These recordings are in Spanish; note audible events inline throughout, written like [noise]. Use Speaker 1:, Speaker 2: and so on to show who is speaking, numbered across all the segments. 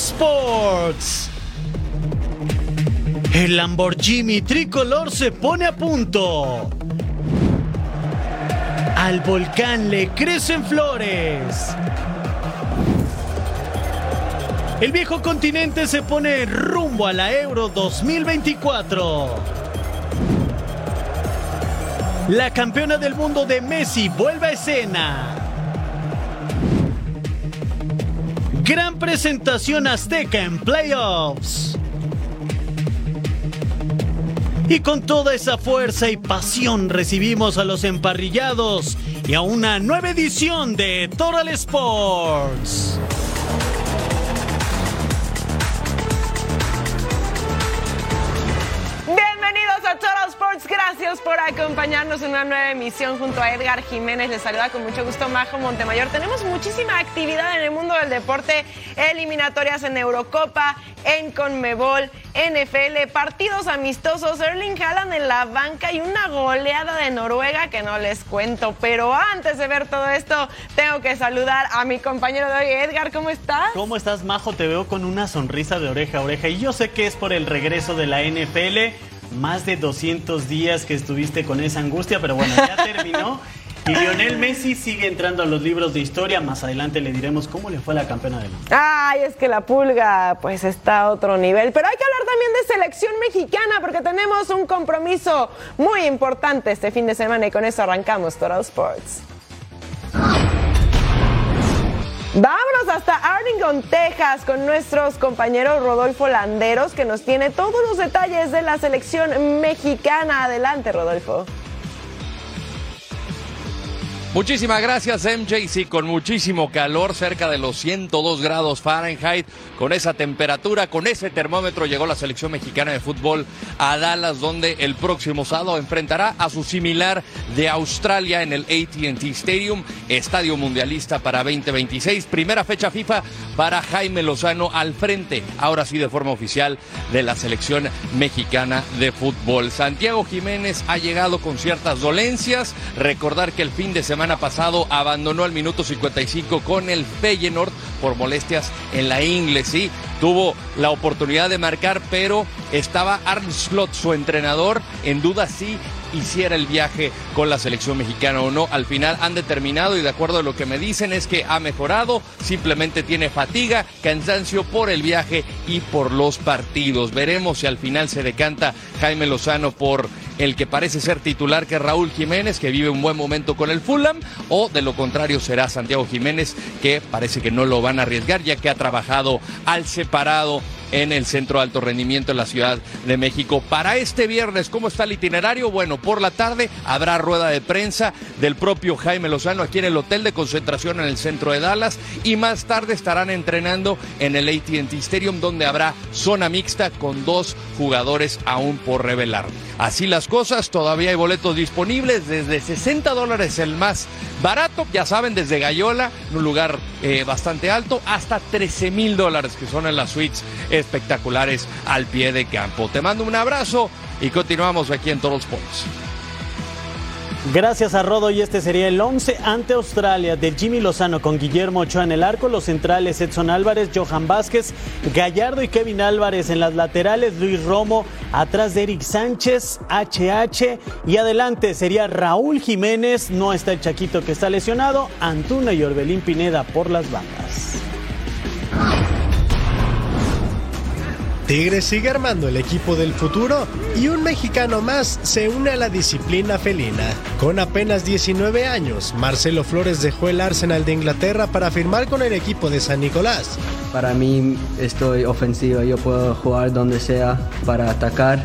Speaker 1: Sports. El Lamborghini tricolor se pone a punto. Al volcán le crecen flores. El viejo continente se pone rumbo a la Euro 2024. La campeona del mundo de Messi vuelve a escena. Gran presentación azteca en playoffs. Y con toda esa fuerza y pasión recibimos a los emparrillados y a una nueva edición de Total Sports.
Speaker 2: Acompañarnos en una nueva emisión junto a Edgar Jiménez. Les saluda con mucho gusto Majo Montemayor. Tenemos muchísima actividad en el mundo del deporte, eliminatorias en Eurocopa, en Conmebol, NFL, partidos amistosos, Erling Haaland en la banca y una goleada de Noruega que no les cuento. Pero antes de ver todo esto, tengo que saludar a mi compañero de hoy, Edgar, ¿cómo estás?
Speaker 1: ¿Cómo estás, Majo? Te veo con una sonrisa de oreja a oreja y yo sé que es por el regreso de la NFL. Más de 200 días que estuviste con esa angustia, pero bueno, ya [laughs] terminó. Y Lionel Messi sigue entrando a los libros de historia. Más adelante le diremos cómo le fue a la campeona del mundo.
Speaker 2: Ay, es que la pulga pues está a otro nivel. Pero hay que hablar también de selección mexicana porque tenemos un compromiso muy importante este fin de semana y con eso arrancamos Total Sports. Vámonos hasta Arlington, Texas, con nuestros compañeros Rodolfo Landeros, que nos tiene todos los detalles de la selección mexicana. Adelante, Rodolfo.
Speaker 3: Muchísimas gracias MJ, sí, con muchísimo calor, cerca de los 102 grados Fahrenheit, con esa temperatura, con ese termómetro llegó la selección mexicana de fútbol a Dallas, donde el próximo sábado enfrentará a su similar de Australia en el ATT Stadium, Estadio Mundialista para 2026, primera fecha FIFA para Jaime Lozano al frente, ahora sí de forma oficial, de la selección mexicana de fútbol. Santiago Jiménez ha llegado con ciertas dolencias, recordar que el fin de semana semana pasado abandonó al minuto 55 con el Feyenoord por molestias en la ingle, sí, tuvo la oportunidad de marcar, pero estaba Arne Slot, su entrenador, en duda si hiciera el viaje con la selección mexicana o no. Al final han determinado y de acuerdo a lo que me dicen es que ha mejorado, simplemente tiene fatiga, cansancio por el viaje y por los partidos. Veremos si al final se decanta Jaime Lozano por el que parece ser titular que Raúl Jiménez, que vive un buen momento con el Fulham, o de lo contrario será Santiago Jiménez, que parece que no lo van a arriesgar ya que ha trabajado al separado en el Centro de Alto Rendimiento en la Ciudad de México. Para este viernes, ¿cómo está el itinerario? Bueno, por la tarde habrá rueda de prensa del propio Jaime Lozano aquí en el hotel de concentración en el centro de Dallas y más tarde estarán entrenando en el ATT Stadium donde habrá zona mixta con dos jugadores aún por revelar. Así las cosas, todavía hay boletos disponibles desde 60 dólares el más barato, ya saben, desde Gallola, un lugar eh, bastante alto, hasta 13 mil dólares que son en las suites espectaculares al pie de campo. Te mando un abrazo y continuamos aquí en Total Sports.
Speaker 1: Gracias a Rodo y este sería el 11 ante Australia de Jimmy Lozano con Guillermo Ochoa en el arco, los centrales Edson Álvarez, Johan Vázquez, Gallardo y Kevin Álvarez en las laterales, Luis Romo atrás de Eric Sánchez, HH y adelante sería Raúl Jiménez, no está el Chaquito que está lesionado, Antuna y Orbelín Pineda por las bandas.
Speaker 4: Tigres sigue armando el equipo del futuro y un mexicano más se une a la disciplina felina. Con apenas 19 años, Marcelo Flores dejó el Arsenal de Inglaterra para firmar con el equipo de San Nicolás.
Speaker 5: Para mí estoy ofensivo, yo puedo jugar donde sea para atacar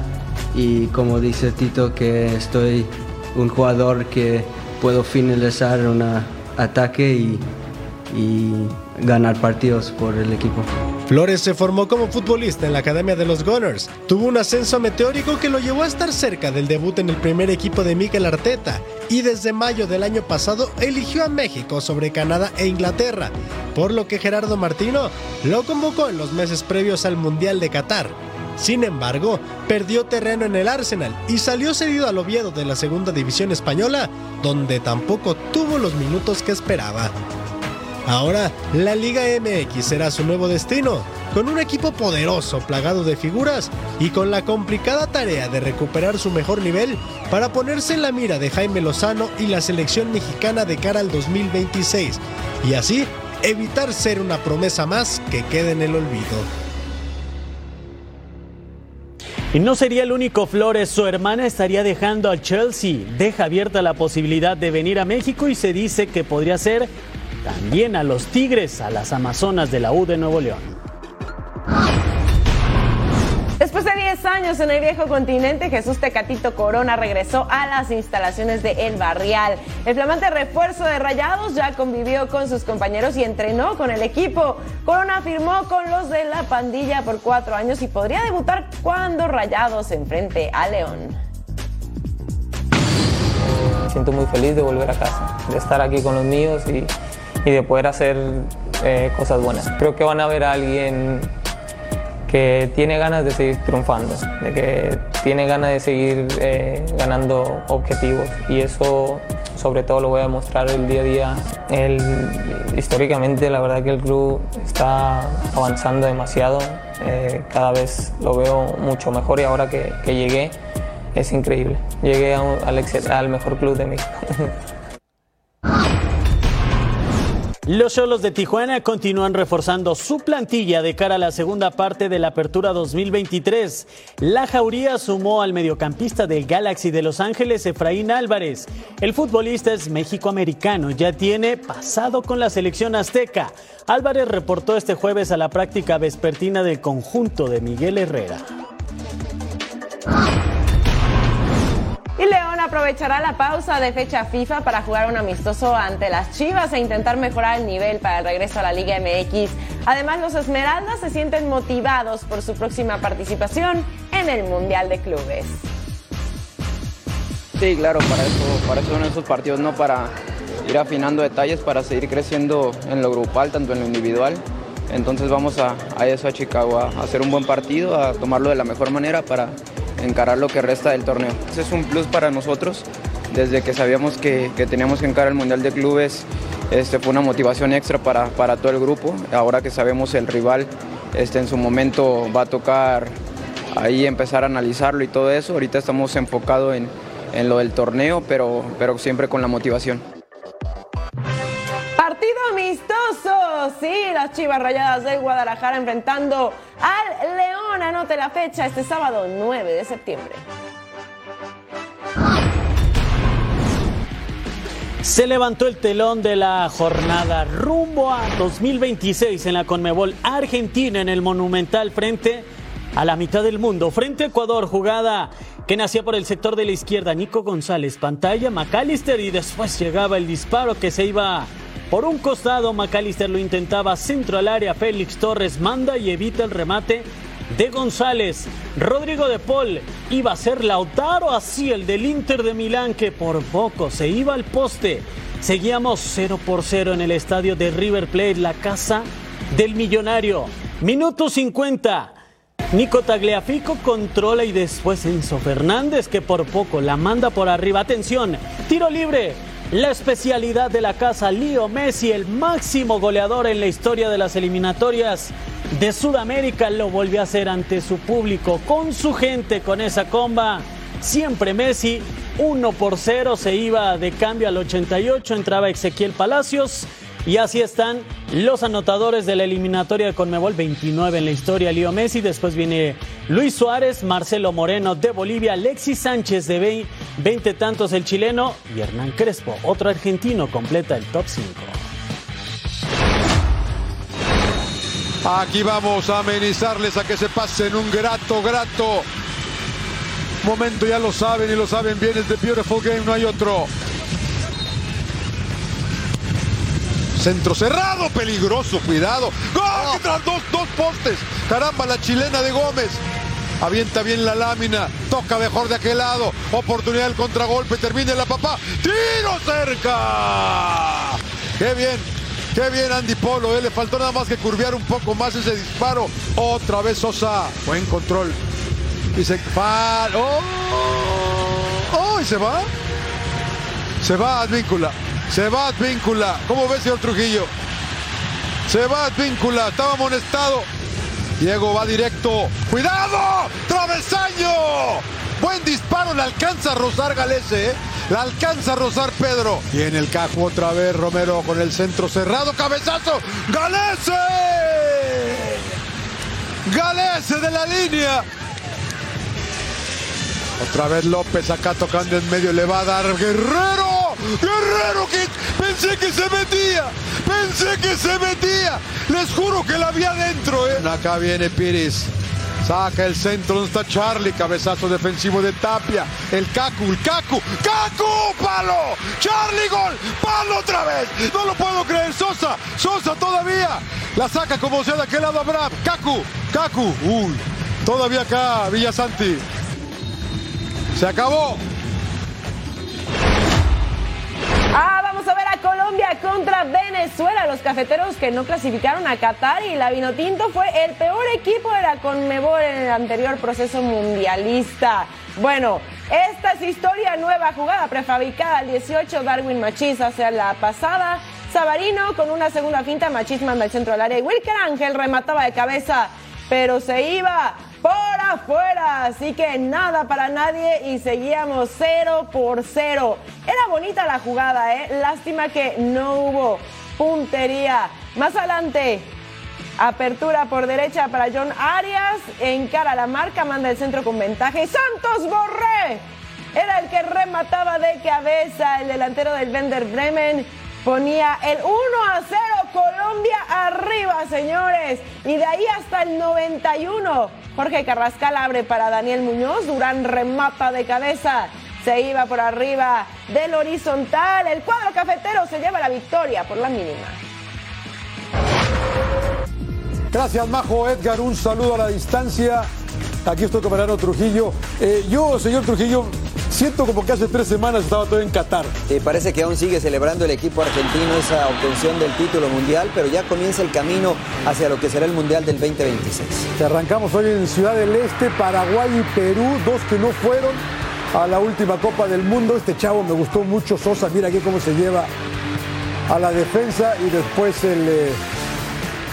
Speaker 5: y como dice Tito que estoy un jugador que puedo finalizar un ataque y, y ganar partidos por el equipo.
Speaker 4: Flores se formó como futbolista en la Academia de los Gunners. Tuvo un ascenso meteórico que lo llevó a estar cerca del debut en el primer equipo de Mikel Arteta y desde mayo del año pasado eligió a México sobre Canadá e Inglaterra, por lo que Gerardo Martino lo convocó en los meses previos al Mundial de Qatar. Sin embargo, perdió terreno en el Arsenal y salió cedido al Oviedo de la segunda división española, donde tampoco tuvo los minutos que esperaba. Ahora, la Liga MX será su nuevo destino, con un equipo poderoso, plagado de figuras y con la complicada tarea de recuperar su mejor nivel para ponerse en la mira de Jaime Lozano y la selección mexicana de cara al 2026, y así evitar ser una promesa más que quede en el olvido.
Speaker 1: Y no sería el único Flores, su hermana estaría dejando al Chelsea. Deja abierta la posibilidad de venir a México y se dice que podría ser también a los Tigres, a las Amazonas de la U de Nuevo León.
Speaker 2: Después de 10 años en el viejo continente, Jesús Tecatito Corona regresó a las instalaciones de El Barrial. El flamante refuerzo de Rayados ya convivió con sus compañeros y entrenó con el equipo. Corona firmó con los de la pandilla por cuatro años y podría debutar cuando Rayados se enfrente a León.
Speaker 6: Siento muy feliz de volver a casa, de estar aquí con los míos y, y de poder hacer eh, cosas buenas. Creo que van a ver a alguien que tiene ganas de seguir triunfando, de que tiene ganas de seguir eh, ganando objetivos y eso sobre todo lo voy a demostrar el día a día. El, históricamente la verdad que el club está avanzando demasiado, eh, cada vez lo veo mucho mejor y ahora que, que llegué es increíble. Llegué a al, al mejor club de México. [laughs]
Speaker 1: Los Cholos de Tijuana continúan reforzando su plantilla de cara a la segunda parte de la Apertura 2023. La Jauría sumó al mediocampista del Galaxy de Los Ángeles, Efraín Álvarez. El futbolista es mexicoamericano, ya tiene pasado con la selección azteca. Álvarez reportó este jueves a la práctica vespertina del conjunto de Miguel Herrera.
Speaker 2: Y León aprovechará la pausa de fecha FIFA para jugar un amistoso ante las Chivas e intentar mejorar el nivel para el regreso a la Liga MX. Además, los Esmeraldas se sienten motivados por su próxima participación en el Mundial de Clubes.
Speaker 7: Sí, claro, para eso, para eso son esos partidos, ¿no? Para ir afinando detalles, para seguir creciendo en lo grupal, tanto en lo individual. Entonces vamos a, a eso, a Chicago, a hacer un buen partido, a tomarlo de la mejor manera para encarar lo que resta del torneo. Ese es un plus para nosotros, desde que sabíamos que, que teníamos que encarar el Mundial de Clubes, este, fue una motivación extra para, para todo el grupo. Ahora que sabemos el rival este, en su momento va a tocar ahí empezar a analizarlo y todo eso. Ahorita estamos enfocados en, en lo del torneo, pero, pero siempre con la motivación.
Speaker 2: Partido amistoso, sí, las Chivas Rayadas del Guadalajara enfrentando al León. Anote la fecha este sábado 9 de septiembre.
Speaker 1: Se levantó el telón de la jornada rumbo a 2026 en la Conmebol Argentina en el Monumental frente a la mitad del mundo. Frente a Ecuador, jugada que nacía por el sector de la izquierda. Nico González, pantalla, McAllister y después llegaba el disparo que se iba por un costado. McAllister lo intentaba centro al área. Félix Torres manda y evita el remate de González. Rodrigo de Paul iba a ser Lautaro, así el del Inter de Milán que por poco se iba al poste. Seguíamos 0 por 0 en el estadio de River Plate, la casa del millonario. Minuto 50. Nico Tagliafico controla y después Enzo Fernández que por poco la manda por arriba. Atención, tiro libre. La especialidad de la casa, Leo Messi, el máximo goleador en la historia de las eliminatorias de Sudamérica, lo volvió a hacer ante su público, con su gente, con esa comba. Siempre Messi, 1 por 0, se iba de cambio al 88, entraba Ezequiel Palacios. Y así están los anotadores de la eliminatoria de Conmebol, 29 en la historia, Leo Messi, después viene Luis Suárez, Marcelo Moreno de Bolivia, Alexis Sánchez de 20 tantos el chileno y Hernán Crespo, otro argentino, completa el top 5.
Speaker 8: Aquí vamos a amenizarles a que se pasen un grato, grato momento, ya lo saben y lo saben bien, es The Beautiful Game, no hay otro. Centro cerrado, peligroso, cuidado. ¡Gol! Tras dos, dos postes. Caramba, la chilena de Gómez. Avienta bien la lámina, toca mejor de aquel lado. Oportunidad del contragolpe, termina la papá. ¡Tiro cerca! ¡Qué bien! ¡Qué bien Andy Polo! eh, Le faltó nada más que curvear un poco más ese disparo. Otra vez Sosa. Buen control. Y se... ¡Fal! ¡Oh! ¡Oh! ¿Y se va? Se va Advíncula. Se va Advíncula. ¿Cómo ves, señor Trujillo? Se va Advíncula, estaba amonestado. Diego va directo. ¡Cuidado! ¡Travesaño! Buen disparo, le alcanza a rozar Galese, ¿eh? La alcanza a rozar Pedro. Y en el cajo otra vez Romero con el centro cerrado. ¡Cabezazo! ¡Galese! ¡Galese de la línea! Otra vez López acá tocando en medio, le va a dar Guerrero. Guerrero que pensé que se metía. Pensé que se metía. Les juro que la había adentro. ¿eh? Acá viene Piris. Saca el centro, donde está Charlie, cabezazo defensivo de Tapia. El Cacu, el Cacu, Cacu, palo. Charlie gol, palo otra vez. No lo puedo creer, Sosa, Sosa todavía. La saca como sea de aquel lado Abraham. Cacu, Cacu, uy. Todavía acá Villasanti. Se acabó.
Speaker 2: Ah, vamos a ver a Colombia contra Venezuela, los cafeteros que no clasificaron a Qatar y la Vinotinto fue el peor equipo de la Conmebol en el anterior proceso mundialista. Bueno, esta es historia nueva, jugada prefabricada al 18, Darwin Machís hacia la pasada. Sabarino con una segunda finta, Machís manda al centro del área y Wilker Ángel remataba de cabeza, pero se iba por afuera. Así que nada para nadie y seguíamos 0 por 0. Era bonita la jugada, ¿eh? Lástima que no hubo puntería. Más adelante, apertura por derecha para John Arias. Encara la marca, manda el centro con ventaja. Y Santos Borré era el que remataba de cabeza. El delantero del Vender Bremen ponía el 1 a 0 Colombia arriba, señores. Y de ahí hasta el 91. Jorge Carrascal abre para Daniel Muñoz. Durán remata de cabeza. Se iba por arriba del horizontal. El cuadro cafetero se lleva la victoria por la mínima.
Speaker 8: Gracias, Majo Edgar. Un saludo a la distancia. Aquí estoy con Mariano Trujillo. Eh, yo, señor Trujillo, siento como que hace tres semanas estaba todo en Qatar.
Speaker 9: Eh, parece que aún sigue celebrando el equipo argentino esa obtención del título mundial, pero ya comienza el camino hacia lo que será el Mundial del 2026.
Speaker 8: Te arrancamos hoy en Ciudad del Este, Paraguay y Perú, dos que no fueron a la última Copa del Mundo. Este chavo me gustó mucho, Sosa, mira aquí cómo se lleva a la defensa y después el, eh,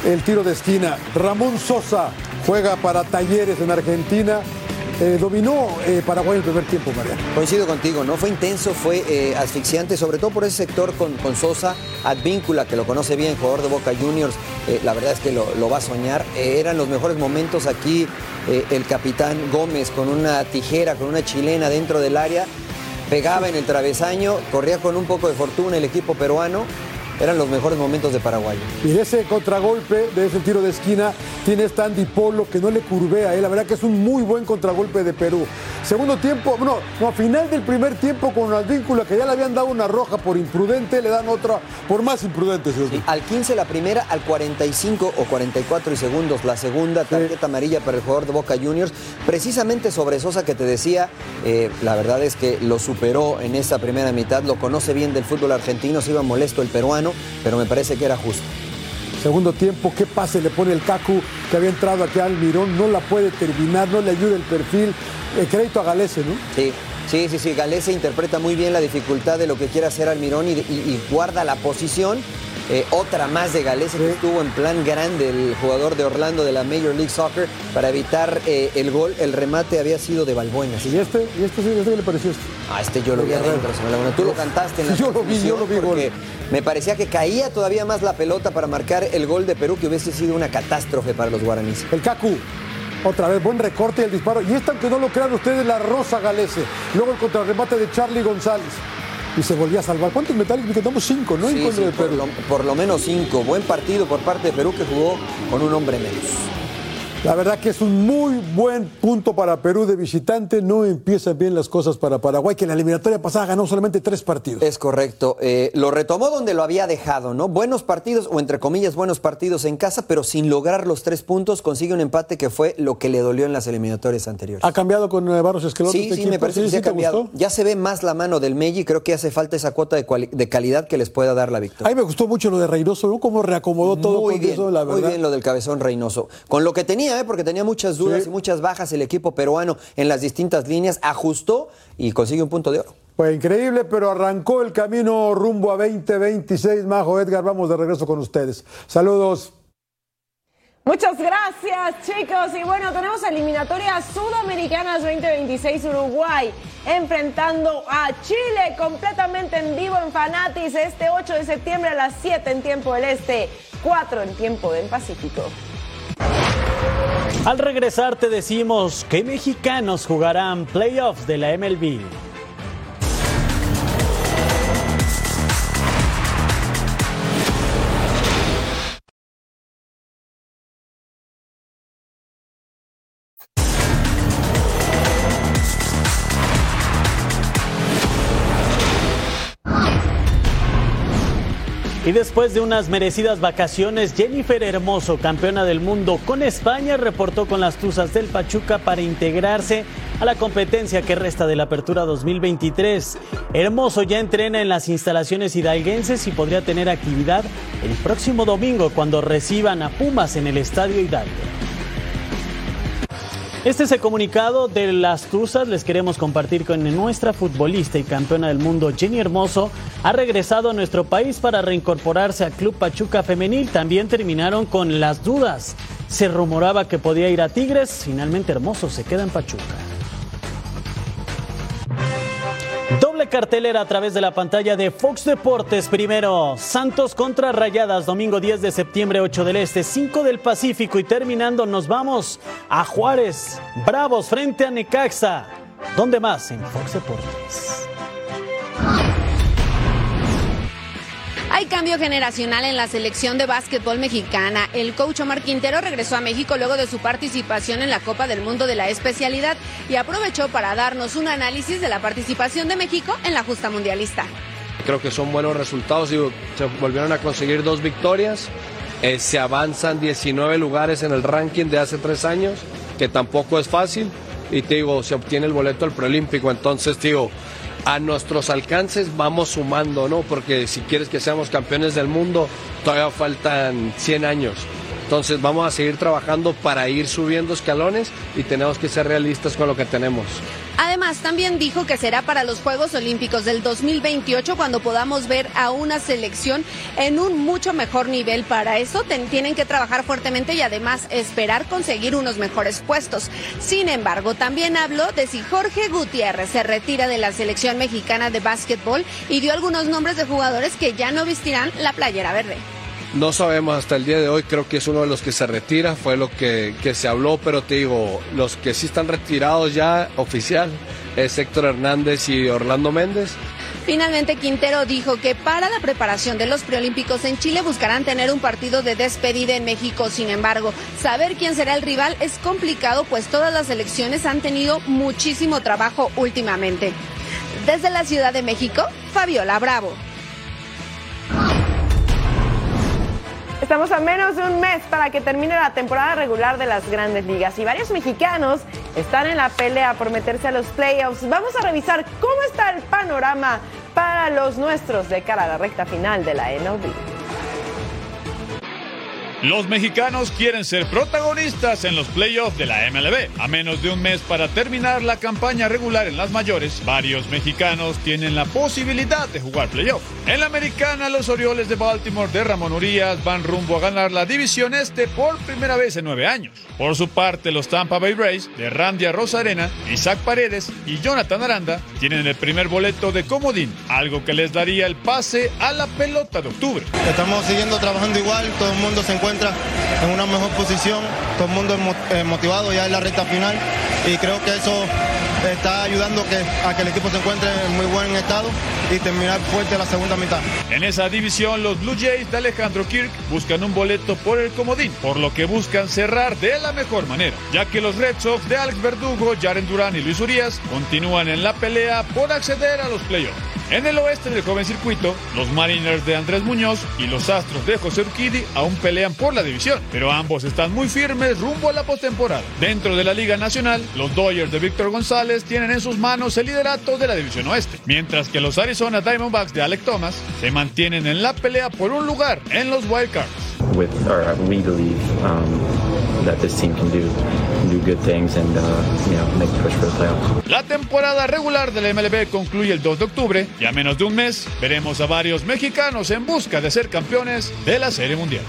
Speaker 8: el tiro de esquina. Ramón Sosa juega para Talleres en Argentina. Eh, dominó eh, Paraguay el primer tiempo, Mariano.
Speaker 9: Coincido contigo, ¿no? Fue intenso, fue eh, asfixiante, sobre todo por ese sector con, Sosa, Advíncula, que lo conoce bien, jugador de Boca Juniors, la verdad es que lo, va a soñar. Eran los mejores momentos aquí, el capitán Gómez con una tijera, con una chilena dentro del área, pegaba en el travesaño, corría con un poco de fortuna el equipo peruano. Eran los mejores momentos de Paraguay.
Speaker 8: Y de ese contragolpe, de ese tiro de esquina, tiene esta Andy Polo que no le curvea. ¿eh? La verdad que es un muy buen contragolpe de Perú. Segundo tiempo, no, no, a final del primer tiempo con Advíncula, que ya le habían dado una roja por imprudente, le dan otra por más imprudente. señor.
Speaker 9: Al 15 la primera, al 45 o 44 y segundos la segunda tarjeta amarilla para el jugador de Boca Juniors. Precisamente sobre Sosa que te decía, eh, la verdad es que lo superó en esa primera mitad, lo conoce bien del fútbol argentino, se iba molesto el peruano, pero me parece que era justo.
Speaker 8: Segundo tiempo, qué pase le pone el Cacu que había entrado aquí al Mirón, no la puede terminar, no le ayuda el perfil. El crédito a Galese, ¿no?
Speaker 9: Sí, sí, sí, sí. Galese interpreta muy bien la dificultad de lo que quiere hacer Almirón y, y- y guarda la posición. Eh, otra más de Galese que estuvo en plan grande el jugador de Orlando de la Major League Soccer para evitar eh, el gol. El remate había sido de Balbuena.
Speaker 8: ¿Y este? ¿Y este, sí, este qué le pareció este?
Speaker 9: Ah, este yo lo vi adentro. Tú lo cantaste en [laughs] la
Speaker 8: Yo lo vi, yo lo vi,
Speaker 9: porque me parecía que caía todavía más la pelota para marcar el gol de Perú, que hubiese sido una catástrofe para los guaraníes.
Speaker 8: El Cacu. Otra vez, buen recorte y el disparo. Y esta, aunque no lo crean ustedes, la Rosa Galese. Luego el contrarremate de Charlie González. Y se volvía a salvar. ¿Cuántos metales? Me quedamos cinco, ¿no? En
Speaker 9: Sí,
Speaker 8: contra
Speaker 9: sí,
Speaker 8: de
Speaker 9: por, lo, por lo menos cinco. Buen partido por parte de Perú que jugó con un hombre menos.
Speaker 8: La verdad que es un muy buen punto para Perú de visitante. No empiezan bien las cosas para Paraguay, que en la eliminatoria pasada ganó solamente tres partidos.
Speaker 9: Es correcto. Eh, lo retomó donde lo había dejado, ¿no? Buenos partidos, o entre comillas, buenos partidos en casa, pero sin lograr los tres puntos, consigue un empate que fue lo que le dolió en las eliminatorias anteriores.
Speaker 8: ¿Ha cambiado con eh, Barros Esqueloto?
Speaker 9: Sí,
Speaker 8: este
Speaker 9: sí,
Speaker 8: equipo?
Speaker 9: me parece que
Speaker 8: ¿Sí
Speaker 9: se ha cambiado.
Speaker 8: gustó?
Speaker 9: Ya se ve más la mano del Meji, creo que hace falta esa cuota de, calidad que les pueda dar la
Speaker 8: A
Speaker 9: victoria.
Speaker 8: mí me gustó mucho lo de Reynoso, ¿no? Cómo reacomodó todo
Speaker 9: muy bien,
Speaker 8: eso, la
Speaker 9: muy
Speaker 8: verdad.
Speaker 9: bien lo del cabezón Reynoso. Con lo que tenía, ¿eh? porque tenía muchas dudas
Speaker 8: Sí.
Speaker 9: y muchas bajas el equipo peruano en las distintas líneas, ajustó y consigue un punto de oro.
Speaker 10: Fue increíble, pero arrancó el camino rumbo a 2026. Majo Edgar, vamos de regreso con ustedes. Saludos.
Speaker 2: Muchas gracias, chicos. Y bueno, tenemos eliminatorias sudamericanas 2026 Uruguay enfrentando a Chile completamente en vivo en Fanatis este 8 de septiembre a las 7 en tiempo del Este, 4 en tiempo del Pacífico.
Speaker 1: Al regresar te decimos que mexicanos jugarán playoffs de la MLB. Y después de unas merecidas vacaciones, Jennifer Hermoso, campeona del mundo con España, reportó con las Tuzas del Pachuca para integrarse a la competencia que resta de la Apertura 2023. Hermoso ya entrena en las instalaciones hidalguenses y podría tener actividad el próximo domingo cuando reciban a Pumas en el Estadio Hidalgo. Este es el comunicado de las Tuzas. Les queremos compartir con nuestra futbolista y campeona del mundo, Jenny Hermoso, ha regresado a nuestro país para reincorporarse al Club Pachuca Femenil. También terminaron con las dudas. Se rumoraba que podía ir a Tigres. Finalmente Hermoso se queda en Pachuca. Cartelera a través de la pantalla de Fox Deportes. Primero, Santos contra Rayadas, domingo 10 de septiembre, 8 del Este, 5 del Pacífico. Y terminando, nos vamos a Juárez. Bravos frente a Necaxa. ¿Dónde más? En Fox Deportes.
Speaker 11: Hay cambio generacional en la selección de básquetbol mexicana. El coach Omar Quintero regresó a México luego de su participación en la Copa del Mundo de la especialidad y aprovechó para darnos un análisis de la participación de México en la justa mundialista.
Speaker 12: Creo que son buenos resultados y se volvieron a conseguir dos victorias. Eh, se avanzan 19 lugares en el ranking de hace tres años, que tampoco es fácil. Y te digo, se obtiene el boleto al preolímpico. Entonces, digo, a nuestros alcances vamos sumando, ¿no? Porque si quieres que seamos campeones del mundo, todavía faltan 100 años. Entonces vamos a seguir trabajando para ir subiendo escalones y tenemos que ser realistas con lo que tenemos.
Speaker 11: Además, también dijo que será para los Juegos Olímpicos del 2028 cuando podamos ver a una selección en un mucho mejor nivel. Para eso tienen que trabajar fuertemente y además esperar conseguir unos mejores puestos. Sin embargo, también habló de si Jorge Gutiérrez se retira de la selección mexicana de básquetbol y dio algunos nombres de jugadores que ya no vestirán la playera verde.
Speaker 12: No sabemos hasta el día de hoy, creo que es uno de los que se retira, fue lo que, que, se habló, pero te digo, los que sí están retirados ya oficial es Héctor Hernández y Orlando Méndez.
Speaker 11: Finalmente, Quintero dijo que para la preparación de los preolímpicos en Chile buscarán tener un partido de despedida en México. Sin embargo, saber quién será el rival es complicado, pues todas las elecciones han tenido muchísimo trabajo últimamente. Desde la Ciudad de México, Fabiola Bravo.
Speaker 2: Estamos a menos de un mes para que termine la temporada regular de las grandes ligas y varios mexicanos están en la pelea por meterse a los playoffs. Vamos a revisar cómo está el panorama para los nuestros de cara a la recta final de la MLB.
Speaker 13: Los mexicanos quieren ser protagonistas en los playoffs de la MLB. A menos de un mes para terminar la campaña regular en las mayores, varios mexicanos tienen la posibilidad de jugar playoffs. En la americana, los Orioles de Baltimore de Ramón Urias van rumbo a ganar la división este por primera vez en nueve años. Por su parte, los Tampa Bay Rays de Randy Rosarena, Isaac Paredes y Jonathan Aranda tienen el primer boleto de comodín, algo que les daría el pase a la pelota de octubre.
Speaker 14: Estamos siguiendo trabajando igual, todo el mundo se encuentra en una mejor posición, todo el mundo es motivado ya en la recta final y creo que eso está ayudando que, a que el equipo se encuentre en muy buen estado y terminar fuerte la segunda mitad.
Speaker 13: En esa división, los Blue Jays de Alejandro Kirk buscan un boleto por el comodín, por lo que buscan cerrar de la mejor manera, ya que los Red Sox de Alex Verdugo, Jaren Durán y Luis Urias continúan en la pelea por acceder a los playoffs. En el oeste del joven circuito, los Mariners de Andrés Muñoz y los Astros de José Urquidi aún pelean por la división, pero ambos están muy firmes rumbo a la postemporada. Dentro de la Liga Nacional, los Dodgers de Víctor González tienen en sus manos el liderato de la división oeste, mientras que los Arizona Diamondbacks de Alec Thomas se mantienen en la pelea por un lugar en los Wild Cards.
Speaker 15: With, or we believe um, that this team can do do good things and uh, you know make the push for the playoffs.
Speaker 13: La temporada regular del MLB concluye el 2 de octubre y a menos de un mes veremos a varios mexicanos en busca de ser campeones de la Serie Mundial.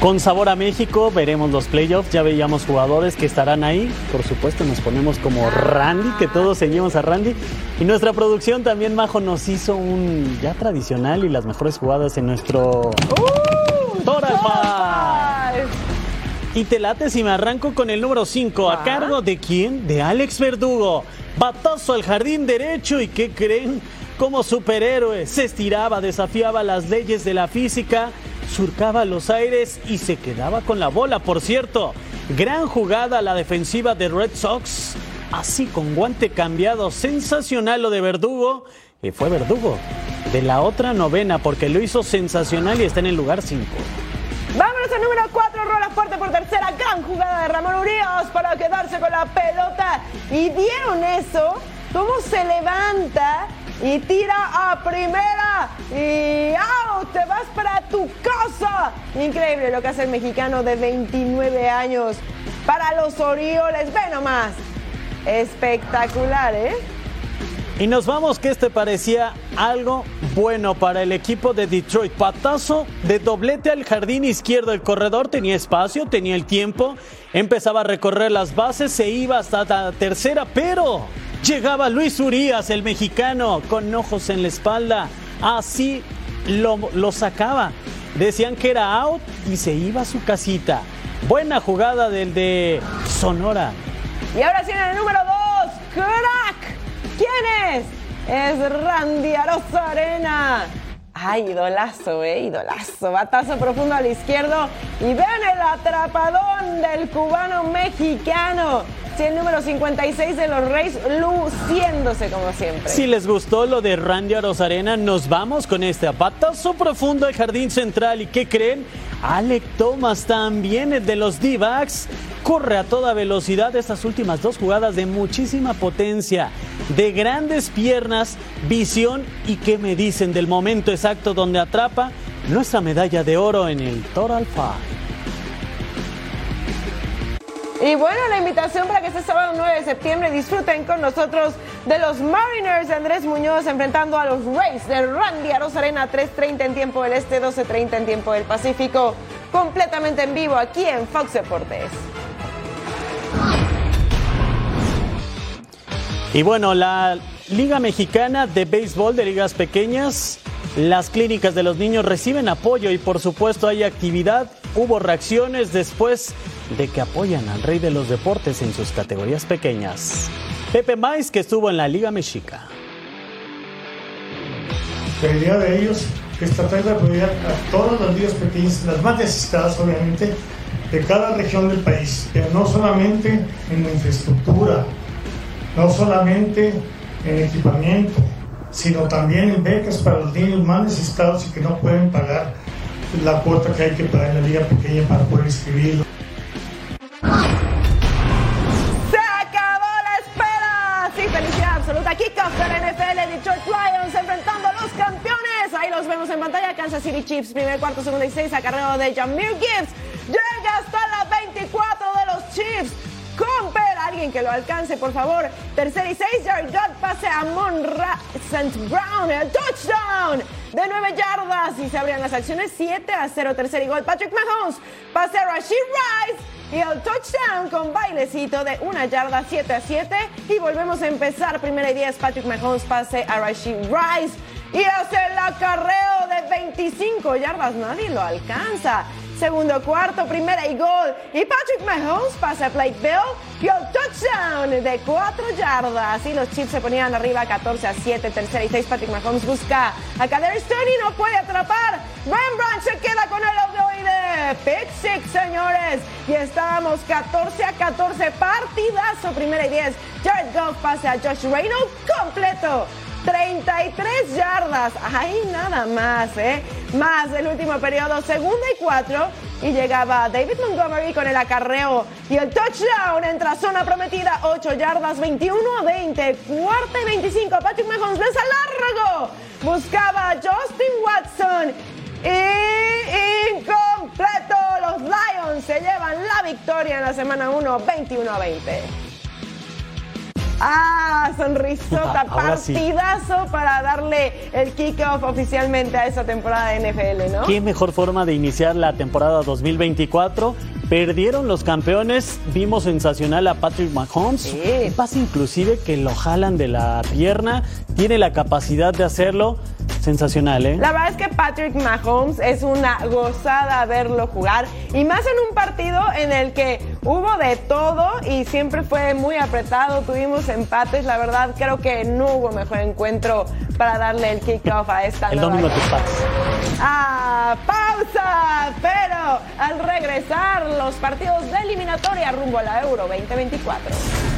Speaker 1: Con sabor a México veremos los playoffs, ya veíamos jugadores que estarán ahí, por supuesto nos ponemos como Randy, que todos seguimos a Randy, y nuestra producción también Majo nos hizo un ya tradicional y las mejores jugadas en nuestro Total Five. Y te late si me arranco con el número 5, ¿a cargo de quién? De Alex Verdugo, batazo al jardín derecho. Y ¿qué creen? Como superhéroe, se estiraba, desafiaba las leyes de la física surcaba los aires y se quedaba con la bola, por cierto. Gran jugada la defensiva de Red Sox. Así con guante cambiado, sensacional lo de Verdugo. Y fue Verdugo de la otra novena porque lo hizo sensacional y está en el lugar 5.
Speaker 2: Vámonos al número 4, rola fuerte por tercera, gran jugada de Ramón Urias para quedarse con la pelota. ¿Y vieron eso? ¿Cómo se levanta y tira a primera y out, te vas para tu casa. Increíble lo que hace el mexicano de 29 años para los Orioles, ve nomás. Espectacular, ¿eh?
Speaker 1: Y nos vamos que este parecía algo bueno para el equipo de Detroit. Patazo de doblete al jardín izquierdo. El corredor tenía espacio, tenía el tiempo, empezaba a recorrer las bases, se iba hasta la tercera, pero Llegaba Luis Urías, el mexicano, con ojos en la espalda. Así lo, lo sacaba. Decían que era out y se iba a su casita. Buena jugada del de Sonora.
Speaker 2: Y ahora sí en el número 2, crack. ¿Quién es? Es Randy Arena. Ay, idolazo, eh, idolazo. Batazo profundo al izquierdo. Y vean el atrapadón del cubano mexicano el número 56 de los Reyes, luciéndose como siempre.
Speaker 1: Si les gustó lo de Randy Arozarena, nos vamos con este apatazo profundo al jardín central. ¿Y qué creen? Alec Thomas también, el de los D-backs, corre a toda velocidad estas últimas dos jugadas de muchísima potencia, de grandes piernas, visión y qué me dicen del momento exacto donde atrapa nuestra medalla de oro en el Total Five.
Speaker 2: Y bueno, la invitación para que este sábado 9 de septiembre disfruten con nosotros de los Mariners de Andrés Muñoz enfrentando a los Rays de Randy Arena 3.30 en tiempo del Este, 12.30 en tiempo del Pacífico, completamente en vivo aquí en Fox Deportes.
Speaker 1: Y bueno, la Liga Mexicana de Béisbol de Ligas Pequeñas, las clínicas de los niños reciben apoyo y por supuesto hay actividad, hubo reacciones después de que apoyan al rey de los deportes en sus categorías pequeñas. Pepe Mais, que estuvo en la Liga Mexica.
Speaker 16: La idea de ellos es tratar de apoyar a todas las ligas pequeñas, las más necesitadas obviamente, de cada región del país, pero no solamente en la infraestructura, no solamente en equipamiento, sino también en becas para los niños más necesitados y que no pueden pagar la cuota que hay que pagar en la liga pequeña para poder inscribirlos.
Speaker 2: Se acabó la espera. Sí, felicidad absoluta. Kickoff de la NFL, Detroit Lions enfrentando a los campeones. Ahí los vemos en pantalla. Kansas City Chiefs, primer cuarto, segundo y seis, acarreo de Jameer Gibbs. Alguien que lo alcance, por favor. Tercera y seis, Jared God pase a Monra St. Brown, el touchdown de 9 yardas y se abren las acciones 7 a 0, tercer y gol. Patrick Mahomes pase a Rashid Rice y el touchdown con bailecito de una yarda 7 a 7 y volvemos a empezar. Primera y 10, Patrick Mahomes pase a Rashid Rice y hace el acarreo de 25 yardas, nadie lo alcanza. Segundo cuarto, primera y gol. Y Patrick Mahomes pasa a Blake Bill y el touchdown de 4 yardas. Y los Chiefs se ponían arriba 14 a 7. Tercera y 6. Patrick Mahomes busca a Kader Stoney. No puede atrapar. Rembrandt se queda con el ovoide. Pick six, señores. Y estábamos 14 a 14. Partidazo. Primera y 10. Jared Goff pasa a Josh Reynolds completo. 33 yardas. Ahí nada más, ¿eh? Más el último periodo, segunda y cuatro. Y llegaba David Montgomery con el acarreo y el touchdown entra zona prometida. 8 yardas, 21 a 20. Cuarta y 25. Patrick Mahomes lanza largo. Buscaba a Justin Watson. Y incompleto. Los Lions se llevan la victoria en la semana 1, 21 a 20. Ah, sonrisota, [laughs]
Speaker 1: sí.
Speaker 2: partidazo para darle el kickoff oficialmente a esa temporada de NFL, ¿no?
Speaker 1: Qué mejor forma de iniciar la temporada 2024. Perdieron los campeones, vimos sensacional a Patrick Mahomes. Un pase inclusive que lo jalan de la pierna, tiene la capacidad de hacerlo. Sensacional, ¿eh?
Speaker 2: La verdad es que Patrick Mahomes es una gozada verlo jugar y más en un partido en el que hubo de todo y siempre fue muy apretado, tuvimos empates, la verdad creo que no hubo mejor encuentro para darle el kickoff a esta
Speaker 1: El
Speaker 2: nueva
Speaker 1: domingo tus. Pats.
Speaker 2: Ah, pausa, pero al regresar los partidos de eliminatoria rumbo a la Euro 2024.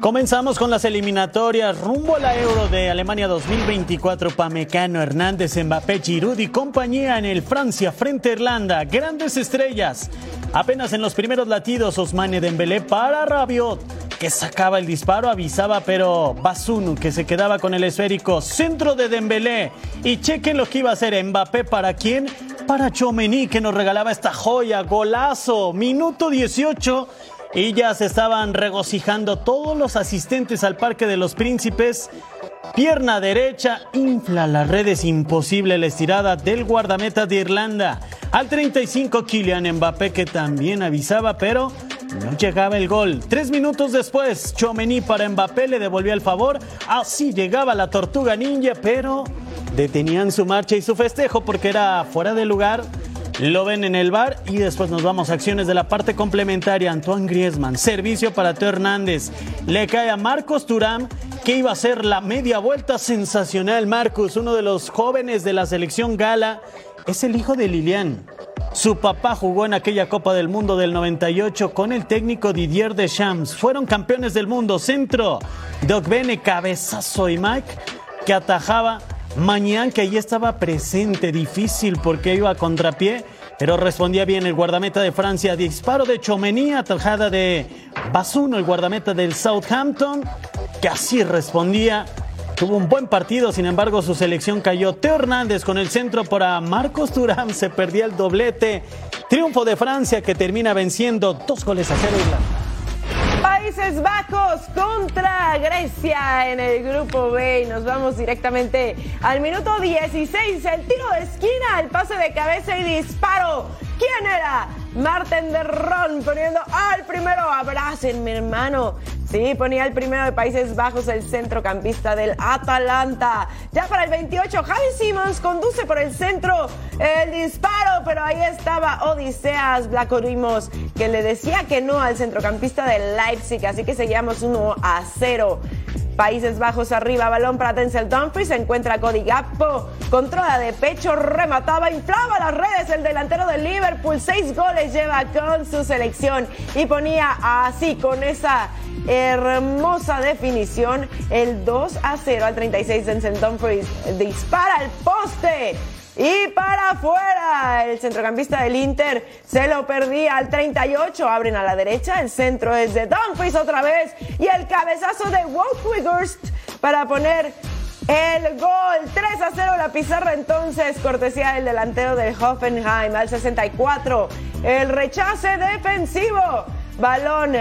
Speaker 1: Comenzamos con las eliminatorias rumbo a la Euro de Alemania 2024. Pamecano, Hernández, Mbappé, Giroud y compañía en el Francia frente a Irlanda. Grandes estrellas. Apenas en los primeros latidos, Osmane Dembélé para Rabiot, que sacaba el disparo, avisaba, pero Basunu, que se quedaba con el esférico. Centro de Dembélé. Y chequen lo que iba a hacer Mbappé para quién. Para Chomení, que nos regalaba esta joya. Golazo. Minuto 18. Y ya se estaban regocijando todos los asistentes al Parque de los Príncipes. Pierna derecha, infla las redes, imposible la estirada del guardameta de Irlanda. Al 35, Kylian Mbappé, que también avisaba, pero no llegaba el gol. Tres minutos después, Chomení para Mbappé le devolvió el favor. Así llegaba la tortuga ninja, pero detenían su marcha y su festejo porque era fuera de lugar. Lo ven en el bar y después nos vamos a acciones de la parte complementaria. Antoine Griezmann, servicio para Teo Hernández. Le cae a Marcos Turán, que iba a ser la media vuelta sensacional. Marcos, uno de los jóvenes de la selección gala, es el hijo de Lilian. Su papá jugó en aquella Copa del Mundo del 98 con el técnico Didier Deschamps. Fueron campeones del mundo. Centro, Doc Bene, cabezazo y Mike, que atajaba Mañán, que allí estaba presente, difícil porque iba a contrapié, pero respondía bien el guardameta de Francia. Disparo de Chomení, atajada de Basuno, el guardameta del Southampton, que así respondía. Tuvo un buen partido, sin embargo su selección cayó. Teo Hernández con el centro para Marcos Turán, se perdía el doblete. Triunfo de Francia que termina venciendo dos goles a cero.
Speaker 2: Bajos contra Grecia en el grupo B y nos vamos directamente al minuto 16. El tiro de esquina, el pase de cabeza y disparo. ¿Quién era? Marten de Ron poniendo al primero. Abracen, mi hermano. Sí, ponía el primero de Países Bajos, el centrocampista del Atalanta. Ya para el 28, Javi Simons conduce por el centro el disparo, pero ahí estaba Odiseas Blacorimos, que le decía que no al centrocampista del Leipzig, así que seguíamos 1 a 0. Países Bajos arriba, balón para Denzel Dumfries, se encuentra Cody Gappo, controla de pecho, remataba, inflaba las redes el delantero de Liverpool, seis goles lleva con su selección y ponía así con esa hermosa definición el 2 a 0 al 36 Denzel Dumfries dispara al poste y para afuera, el centrocampista del Inter se lo perdía al 38. Abren a la derecha, el centro es de Dumfries otra vez. Y el cabezazo de Wolfwigurst para poner el gol. 3 a 0 la pizarra entonces, cortesía del delantero del Hoffenheim al 64. El rechace defensivo. Balón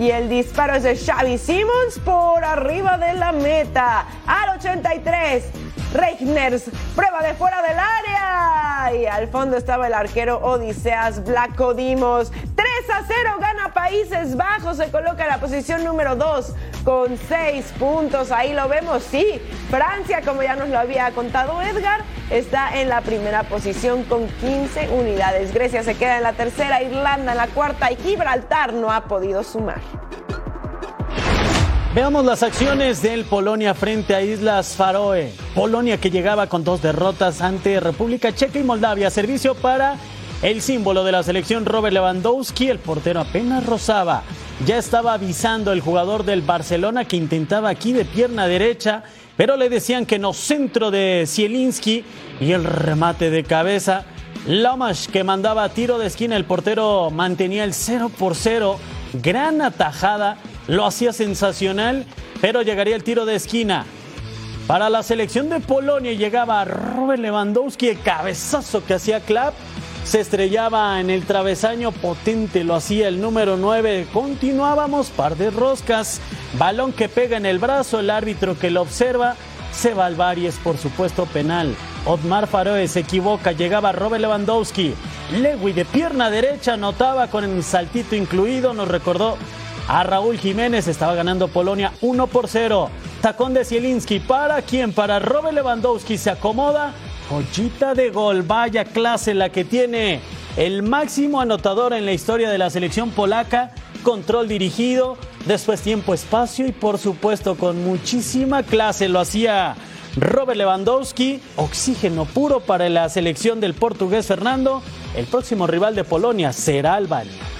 Speaker 2: y el disparo es de Xavi Simons por arriba de la meta. Al 83. Reichners, prueba de fuera del área. Y al fondo estaba el arquero Odiseas Blacodimos. 3 a 0 gana Países Bajos. Se coloca en la posición número 2 con 6 puntos. Ahí lo vemos, sí. Francia, como ya nos lo había contado Edgar, está en la primera posición con 15 unidades. Grecia se queda en la tercera, Irlanda en la cuarta y Gibraltar no ha podido sumar.
Speaker 1: Veamos las acciones del Polonia frente a Islas Faroe. Polonia que llegaba con dos derrotas ante República Checa y Moldavia. Servicio para el símbolo de la selección Robert Lewandowski. El portero apenas rozaba. Ya estaba avisando el jugador del Barcelona que intentaba aquí de pierna derecha, pero le decían que no centro de Zielinski y el remate de cabeza. Lomash que mandaba tiro de esquina, el portero mantenía el 0 por 0. Gran atajada lo hacía sensacional, pero llegaría el tiro de esquina. Para la selección de Polonia llegaba Robert Lewandowski, el cabezazo que hacía Clap. Se estrellaba en el travesaño potente, lo hacía el número 9. Continuábamos, par de roscas. Balón que pega en el brazo, el árbitro que lo observa. Se va al por supuesto, penal. Otmar Faroe se equivoca, llegaba Robert Lewandowski. Lewy de pierna derecha anotaba con el saltito incluido, nos recordó a Raúl Jiménez, estaba ganando Polonia 1 por 0. Tacón de Zielinski, ¿para quién? Para Robert Lewandowski, se acomoda. Jochita de gol, vaya clase la que tiene el máximo anotador en la historia de la selección polaca. Control dirigido, después tiempo, espacio y por supuesto con muchísima clase lo hacía Robert Lewandowski, oxígeno puro para la selección del portugués Fernando. El próximo rival de Polonia será Albania.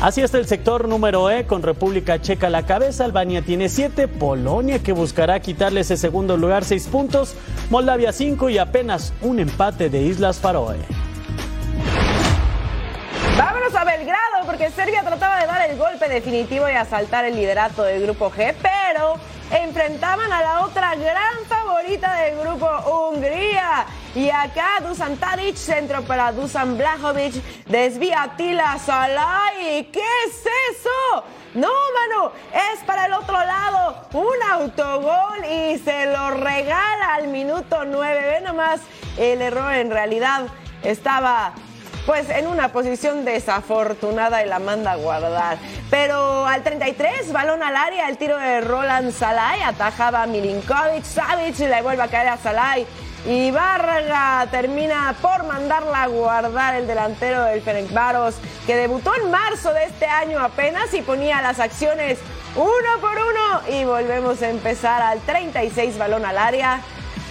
Speaker 1: Así está el sector número E con República Checa a la cabeza. Albania tiene 7, Polonia que buscará quitarle ese segundo lugar 6 puntos, Moldavia 5 y apenas un empate de Islas Faroe.
Speaker 2: Vámonos a Belgrado porque Serbia trataba de dar el golpe definitivo y asaltar el liderato del grupo G, pero enfrentaban a la otra gran favorita del grupo, Hungría. Y acá Dusan Tadic, centro para Dusan Blajovic, desvía Tila Salai. ¿Qué es eso? No, mano, es para el otro lado. Un autogol y se lo regala al minuto 9. Ve nomás, el error en realidad estaba pues en una posición desafortunada y la manda a guardar. Pero al 33, balón al área, el tiro de Roland Salai, atajaba a Milinkovic, Savic le vuelve a caer a Salai. Y Varga termina por mandarla a guardar el delantero del Ferencváros, que debutó en marzo de este año apenas y ponía las acciones uno por uno. Y volvemos a empezar al 36 balón al área.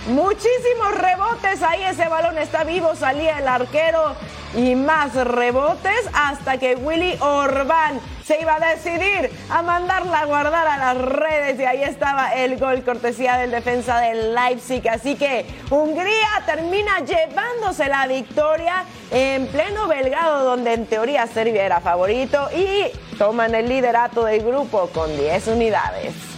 Speaker 2: Muchísimos rebotes, ahí ese balón está vivo, salía el arquero y más rebotes hasta que Willy Orbán se iba a decidir a mandarla a guardar a las redes y ahí estaba el gol cortesía del defensa del Leipzig. Así que Hungría termina llevándose la victoria en pleno Belgrado donde en teoría Serbia era favorito y toman el liderato del grupo con 10 unidades.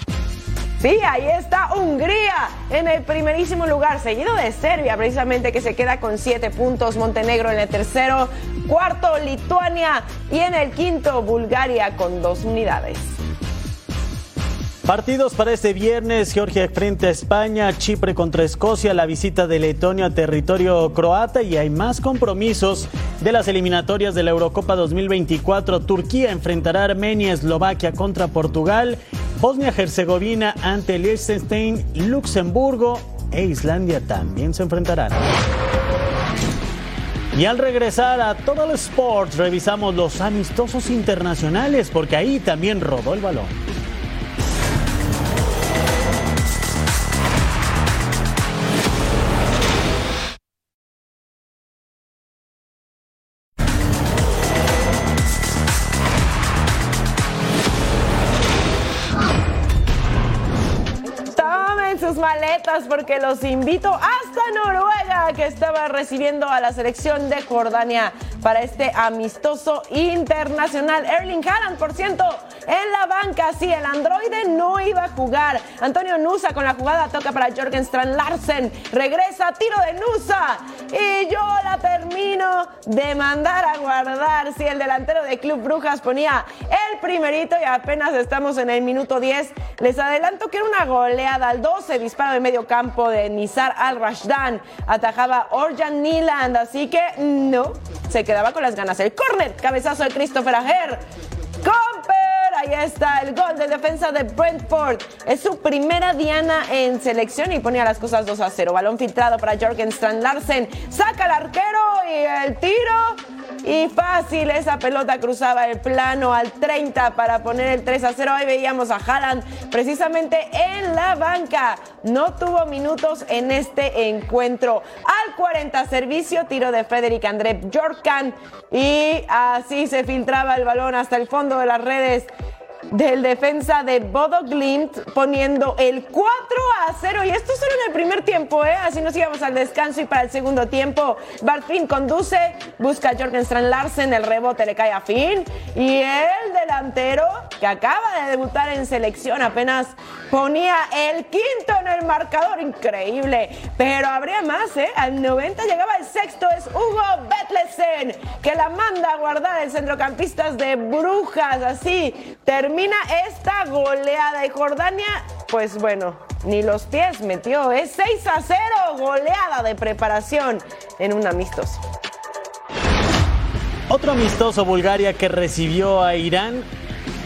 Speaker 2: Sí, ahí está Hungría en el primerísimo lugar, seguido de Serbia, precisamente que se queda con siete puntos, Montenegro en el tercero, cuarto Lituania y en el quinto Bulgaria con dos unidades.
Speaker 1: Partidos para este viernes, Georgia frente a España, Chipre contra Escocia, la visita de Letonia a territorio croata y hay más compromisos de las eliminatorias de la Eurocopa 2024. Turquía enfrentará a Armenia, Eslovaquia contra Portugal, Bosnia-Herzegovina ante Liechtenstein, Luxemburgo e Islandia también se enfrentarán. Y al regresar a Total Sports revisamos los amistosos internacionales porque ahí también rodó el balón.
Speaker 2: Porque los invito hasta Noruega, que estaba recibiendo a la selección de Jordania para este amistoso internacional. Erling Haaland, por ciento, en la banca. Sí, el androide no iba a jugar. Antonio Nusa con la jugada toca para Jorgen Strand Larsen. Regresa, tiro de Nusa. Y yo la termino de mandar a guardar. Sí, el delantero de Club Brujas ponía el primerito y apenas estamos en el minuto 10. Les adelanto que era una goleada al 12, disparo de medio campo de Nizar al-Rashdan. Atajaba Orjan Niland, así que no, se quedaba con las ganas. El córner, cabezazo de Christopher Ager. Comper, ahí está el gol de defensa de Brentford. Es su primera diana en selección y ponía las cosas 2 a 0. Balón filtrado para Jorgen Strand Larsen. Saca el arquero y el tiro y fácil, esa pelota cruzaba el plano al 30 para poner el 3 a 0. Ahí veíamos a Haaland precisamente en la banca. No tuvo minutos en este encuentro. Al 40 servicio, tiro de Frederick André Jorkan. Y así se filtraba el balón hasta el fondo de las redes. Del defensa de Bodo Glimt poniendo el 4 a 0 y esto solo en el primer tiempo, ¿eh? así nos íbamos al descanso y para el segundo tiempo Bart conduce, busca a Jorgen Strand Larsen, el rebote le cae a Finn. Y el delantero que acaba de debutar en selección apenas ponía el quinto en el marcador, increíble, pero habría más, ¿eh? al 90 llegaba el sexto, es Hugo Betlesen que la manda a guardar el centrocampista de Brujas, así termina esta goleada y Jordania, pues bueno, ni los pies metió, es 6 a 0, goleada de preparación en un amistoso.
Speaker 1: Otro amistoso Bulgaria que recibió a Irán.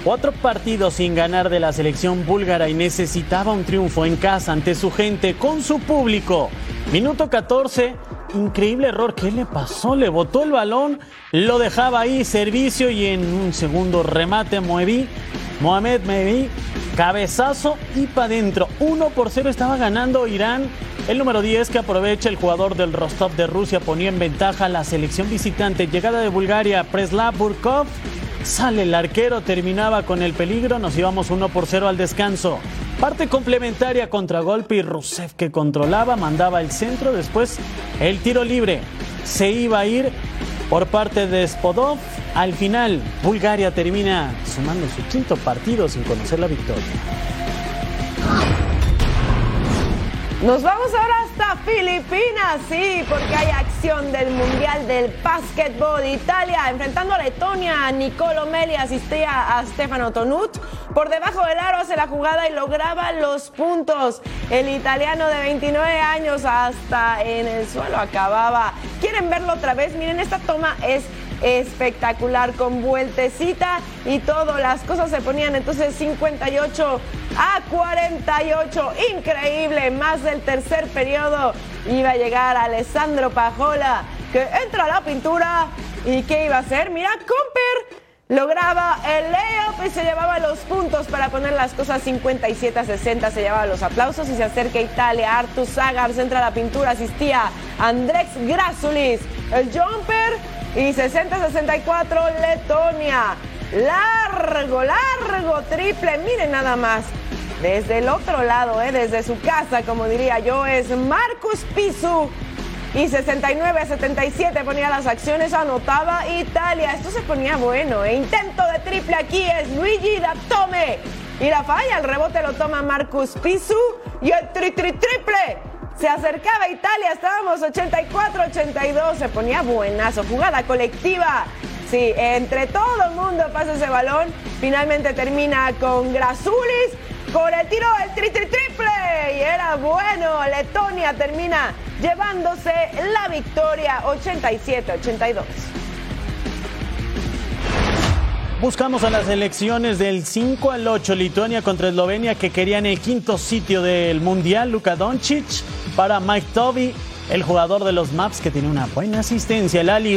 Speaker 1: Cuatro partidos sin ganar de la selección búlgara y necesitaba un triunfo en casa ante su gente, con su público. Minuto 14, increíble error. ¿Qué le pasó? Le botó el balón, lo dejaba ahí, servicio y en un segundo remate Moevi, Mohamed Moevi, cabezazo y para adentro. 1 por 0 estaba ganando Irán. El número 10 que aprovecha el jugador del Rostov de Rusia ponía en ventaja a la selección visitante. Llegada de Bulgaria, Preslav Burkov. Sale el arquero, terminaba con el peligro, nos íbamos 1 por 0 al descanso. Parte complementaria contra golpe y Rusev que controlaba, mandaba el centro, después el tiro libre. Se iba a ir por parte de Spodov. Al final, Bulgaria termina sumando su quinto partido sin conocer la victoria.
Speaker 2: Nos vamos ahora hasta Filipinas, sí, porque hay acción del Mundial del Básquetbol. Italia enfrentando a Letonia. Nicolo Meli asistía a Stefano Tonut. Por debajo del aro hace la jugada y lograba los puntos. El italiano de 29 años hasta en el suelo acababa. ¿Quieren verlo otra vez? Miren, esta toma es espectacular con vueltecita y todo. Las cosas se ponían entonces 58 a 48. Increíble. Más del tercer periodo iba a llegar Alessandro Pajola que entra a la pintura. ¿Y qué iba a hacer? Mira, Comper lograba el layup y se llevaba los puntos para poner las cosas 57 a 60, se llevaba los aplausos y se acerca Italia, Artur Zagar entra a la pintura, asistía Andrés Grasulis, el jumper y 60-64 Letonia. Largo, largo triple, miren nada más. Desde el otro lado, ¿eh? desde su casa, como diría yo, es Marcus Pisu. Y 69 a 77 ponía las acciones, anotaba Italia. Esto se ponía bueno. ¿eh? Intento de triple aquí es Luigi Tome Y la falla, el rebote lo toma Marcus Pisu. Y el tri, tri triple se acercaba Italia, estábamos 84-82, se ponía buenazo, jugada colectiva. Sí, entre todo el mundo pasa ese balón. Finalmente termina con Grasulis, con el tiro del tri, tri triple. Y era bueno, Letonia termina llevándose la victoria 87-82.
Speaker 1: Buscamos a las elecciones del 5 al 8, Lituania contra Eslovenia, que querían el quinto sitio del Mundial, Luka Doncic, para Mike Toby, el jugador de los Maps, que tiene una buena asistencia, el Ali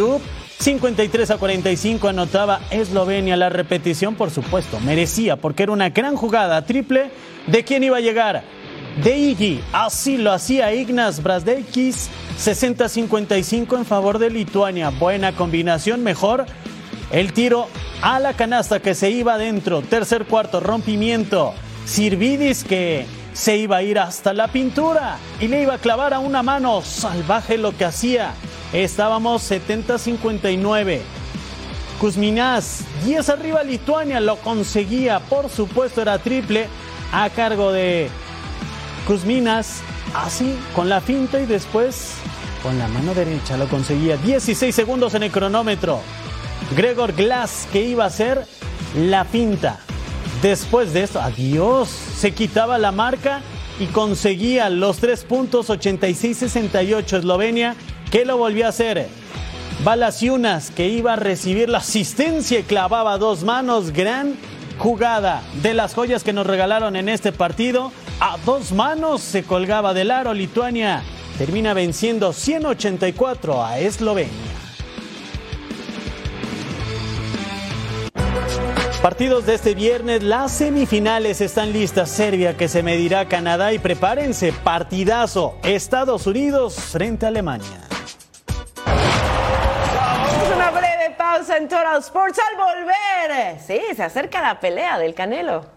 Speaker 1: 53 a 45 anotaba Eslovenia. La repetición, por supuesto, merecía, porque era una gran jugada triple. ¿De quién iba a llegar? De Iggy. Así lo hacía Ignas Brasdeikis. 60-55 en favor de Lituania. Buena combinación, mejor. El tiro a la canasta que se iba adentro. Tercer cuarto, rompimiento. Sirvidis que se iba a ir hasta la pintura y le iba a clavar a una mano. Salvaje lo que hacía. Estábamos 70-59. Kuzminas, 10 arriba Lituania, lo conseguía. Por supuesto era triple a cargo de Kuzminas. Así, con la finta y después con la mano derecha lo conseguía. 16 segundos en el cronómetro. Gregor Glass que iba a hacer la finta. Después de esto, adiós, se quitaba la marca y conseguía los tres puntos 86-68 Eslovenia, que lo volvió a hacer. Balaciunas, que iba a recibir la asistencia y clavaba dos manos. Gran jugada de las joyas que nos regalaron en este partido. A dos manos se colgaba del aro Lituania. Termina venciendo 184 a Eslovenia. Partidos de este viernes, las semifinales están listas. Serbia que se medirá a Canadá y prepárense, partidazo. Estados Unidos frente a Alemania.
Speaker 2: pausa en Total Sports al volver. Sí, se acerca la pelea del Canelo.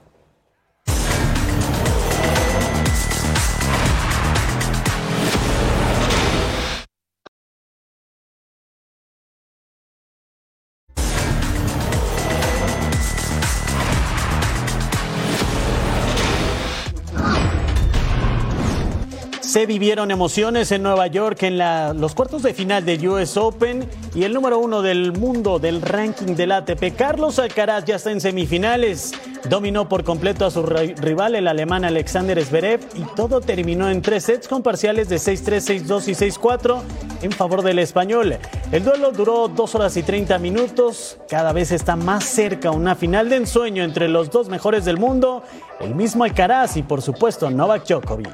Speaker 1: Se vivieron emociones en Nueva York en los cuartos de final del US Open y el número uno del mundo del ranking del ATP, Carlos Alcaraz, ya está en semifinales. Dominó por completo a su ri- rival, el alemán Alexander Zverev, y todo terminó en tres sets con parciales de 6-3, 6-2 y 6-4 en favor del español. El duelo duró dos horas y 30 minutos. Cada vez está más cerca una final de ensueño entre los dos mejores del mundo, el mismo Alcaraz y por supuesto Novak Djokovic.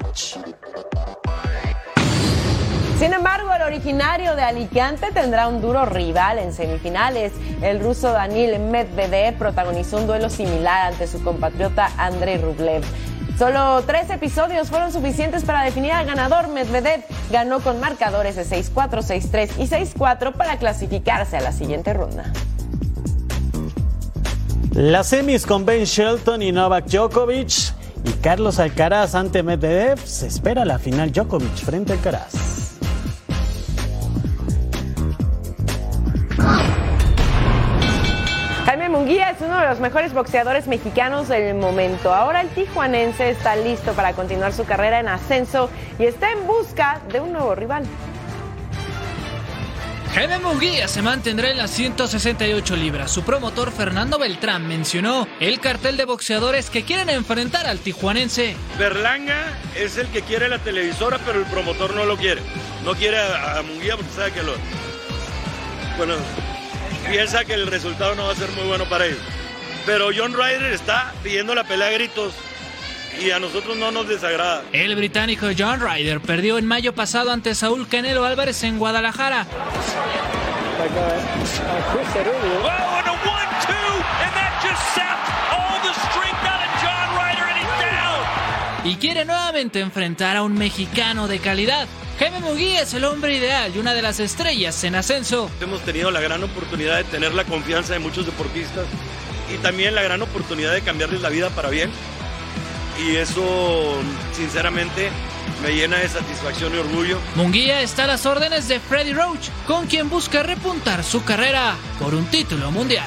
Speaker 2: Sin embargo, el originario de Alicante tendrá un duro rival en semifinales. El ruso Danil Medvedev protagonizó un duelo similar ante su compatriota Andrei Rublev. Solo tres episodios fueron suficientes para definir al ganador. Medvedev ganó con marcadores de 6-4, 6-3 y 6-4 para clasificarse a la siguiente ronda.
Speaker 1: Las semis con Ben Shelton y Novak Djokovic y Carlos Alcaraz ante Medvedev. Se espera la final Djokovic frente a Alcaraz.
Speaker 2: Jaime Munguía es uno de los mejores boxeadores mexicanos del momento. Ahora el tijuanense está listo para continuar su carrera en ascenso y está en busca de un nuevo rival.
Speaker 17: Jaime Munguía se mantendrá en las 168 libras. Su promotor Fernando Beltrán mencionó el cartel de boxeadores que quieren enfrentar al tijuanense.
Speaker 18: Berlanga es el que quiere la televisora, pero el promotor no lo quiere. No quiere a, a Munguía porque sabe que lo. Bueno, piensa que el resultado no va a ser muy bueno para ellos. Pero John Ryder está pidiendo la pelea a gritos y a nosotros no nos desagrada.
Speaker 17: El británico John Ryder perdió en mayo pasado ante Saúl Canelo Álvarez en Guadalajara. Y quiere nuevamente enfrentar a un mexicano de calidad. Jaime Munguía es el hombre ideal y una de las estrellas en ascenso.
Speaker 18: Hemos tenido la gran oportunidad de tener la confianza de muchos deportistas y también la gran oportunidad de cambiarles la vida para bien. Y eso, sinceramente, me llena de satisfacción y orgullo.
Speaker 17: Munguía está a las órdenes de Freddy Roach, con quien busca repuntar su carrera por un título mundial.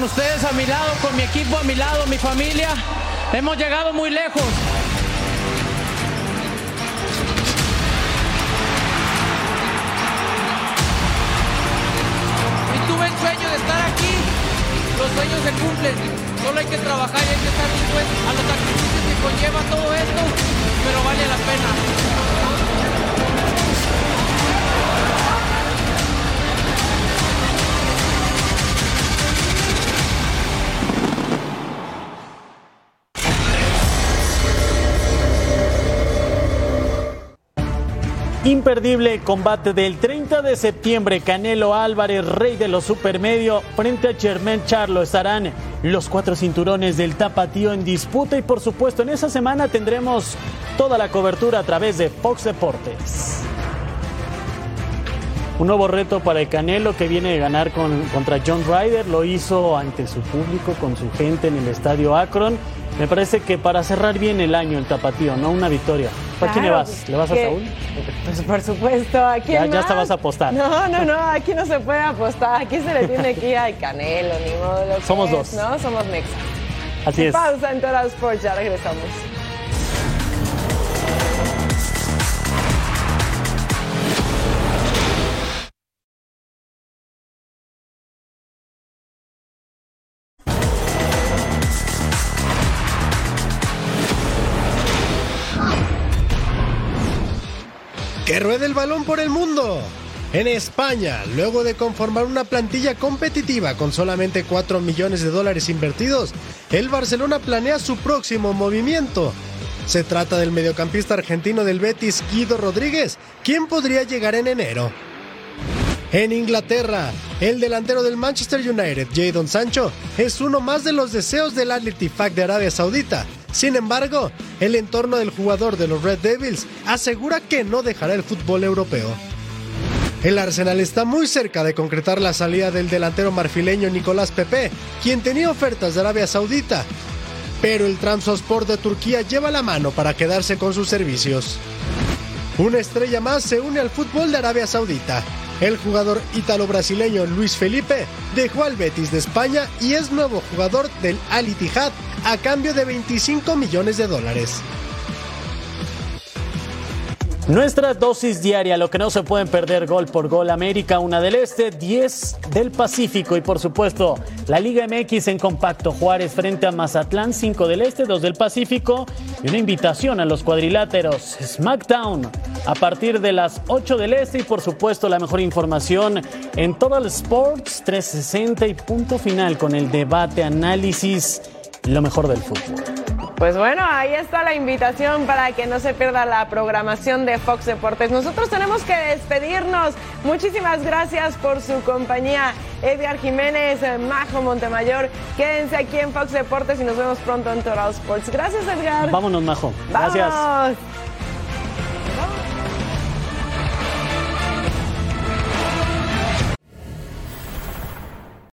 Speaker 19: Con ustedes a mi lado, con mi equipo a mi lado, mi familia, hemos llegado muy lejos.
Speaker 17: Y tuve el sueño de estar aquí. Los sueños se cumplen. Solo hay que trabajar
Speaker 1: Imperdible combate del 30 de septiembre. Canelo Álvarez, rey de los supermedio, frente a Germán Charlo. Estarán los cuatro cinturones del tapatío en disputa y por supuesto en esa semana tendremos toda la cobertura a través de Fox Deportes. Un nuevo reto para el Canelo que viene de ganar con- contra John Ryder. Lo hizo ante su público, con su gente en el estadio Akron. Me parece que para cerrar bien el año el tapatío, ¿no? Una victoria. ¿Para quién le vas? ¿Le vas a Saúl?
Speaker 2: Pues por supuesto, ¿a quién
Speaker 1: Ya- ya vas a apostar.
Speaker 2: No, no, no, aquí no se puede apostar. Aquí se le tiene que ir al Canelo, ni modo. lo que
Speaker 1: Somos
Speaker 2: es,
Speaker 1: dos.
Speaker 2: ¿no? Somos Mexa.
Speaker 1: Así es.
Speaker 2: Pausa en Total Sports, ya regresamos.
Speaker 4: Ruede el balón por el mundo. En España, luego de conformar una plantilla competitiva con solamente 4 millones de dólares invertidos, el Barcelona planea su próximo movimiento. Se trata del mediocampista argentino del Betis, Guido Rodríguez, quien podría llegar en enero. En Inglaterra, el delantero del Manchester United, Jadon Sancho, es uno más de los deseos del Al de Arabia Saudita. Sin embargo, el entorno del jugador de los Red Devils asegura que no dejará el fútbol europeo. El Arsenal está muy cerca de concretar la salida del delantero marfileño Nicolás Pepe, quien tenía ofertas de Arabia Saudita, pero el Trabzonspor de Turquía lleva la mano para quedarse con sus servicios. Una estrella más se une al fútbol de Arabia Saudita. El jugador ítalo-brasileño Luis Felipe dejó al Betis de España y es nuevo jugador del Al Ittihad a cambio de 25 millones de dólares.
Speaker 1: Nuestra dosis diaria, lo que no se pueden perder gol por gol. América, una del Este, 10 del Pacífico y por supuesto la Liga MX en compacto. Juárez frente a Mazatlán, 5 del Este, 2 del Pacífico y una invitación a los cuadriláteros. SmackDown a partir de las 8 del Este y por supuesto la mejor información en Total Sports 360 y punto final con el debate, análisis, lo mejor del fútbol.
Speaker 2: Pues bueno, ahí está la invitación para que no se pierda la programación de Fox Deportes. Nosotros tenemos que despedirnos. Muchísimas gracias por su compañía. Edgar Jiménez, Majo Montemayor. Quédense aquí en Fox Deportes y nos vemos pronto en Total Sports. Gracias, Edgar.
Speaker 1: Vámonos, Majo. Gracias.